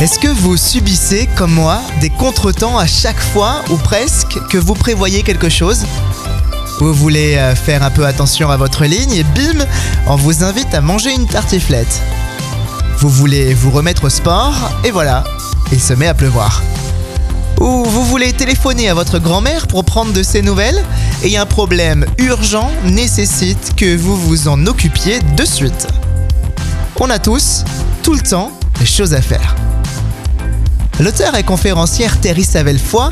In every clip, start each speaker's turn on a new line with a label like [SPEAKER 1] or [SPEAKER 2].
[SPEAKER 1] Est-ce que vous subissez, comme moi, des contretemps à chaque fois ou presque que vous prévoyez quelque chose? Vous voulez euh, faire un peu attention à votre ligne et bim, on vous invite à manger une tartiflette. Vous voulez vous remettre au sport et voilà, il se met à pleuvoir. Ou vous voulez téléphoner à votre grand-mère pour prendre de ses nouvelles et un problème urgent nécessite que vous vous en occupiez de suite. On a tous, tout le temps, des choses à faire. L'auteur et conférencière Terry Savelfoy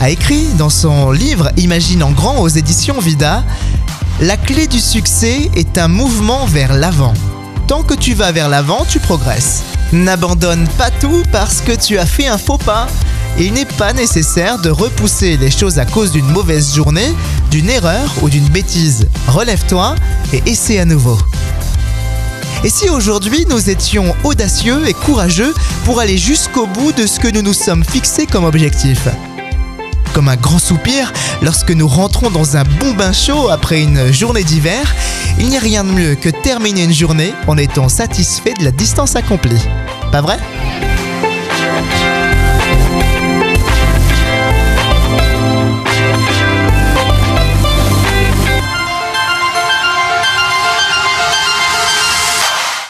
[SPEAKER 1] a écrit dans son livre Imagine en grand aux éditions Vida La clé du succès est un mouvement vers l'avant. Tant que tu vas vers l'avant, tu progresses. N'abandonne pas tout parce que tu as fait un faux pas. Il n'est pas nécessaire de repousser les choses à cause d'une mauvaise journée, d'une erreur ou d'une bêtise. Relève-toi et essaie à nouveau. Et si aujourd'hui nous étions audacieux et courageux pour aller jusqu'au bout de ce que nous nous sommes fixés comme objectif Comme un grand soupir lorsque nous rentrons dans un bon bain chaud après une journée d'hiver, il n'y a rien de mieux que terminer une journée en étant satisfait de la distance accomplie. Pas vrai?